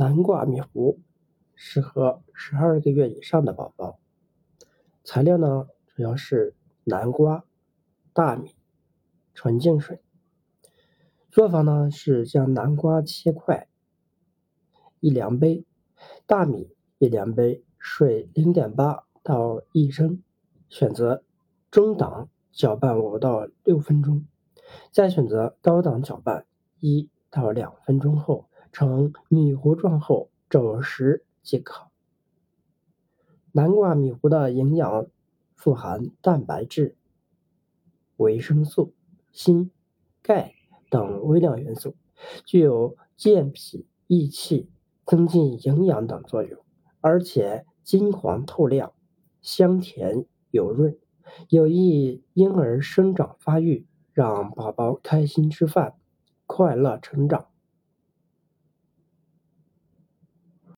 南瓜米糊适合十二个月以上的宝宝。材料呢，主要是南瓜、大米、纯净水。做法呢是将南瓜切块，一量杯；大米一量杯，水零点八到一升。选择中档搅拌五到六分钟，再选择高档搅拌一到两分钟后。成米糊状后煮食即可。南瓜米糊的营养富含蛋白质、维生素、锌、钙等微量元素，具有健脾益气、增进营养等作用，而且金黄透亮、香甜油润，有益婴儿生长发育，让宝宝开心吃饭、快乐成长。